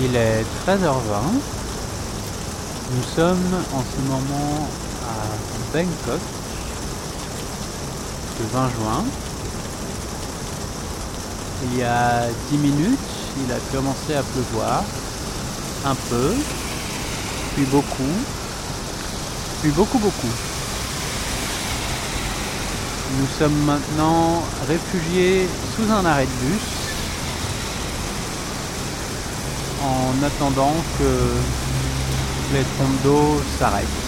Il est 13h20. Nous sommes en ce moment à Bangkok, le 20 juin. Il y a 10 minutes, il a commencé à pleuvoir, un peu, puis beaucoup, puis beaucoup beaucoup. Nous sommes maintenant réfugiés sous un arrêt de bus en attendant que les trompes d'eau s'arrêtent.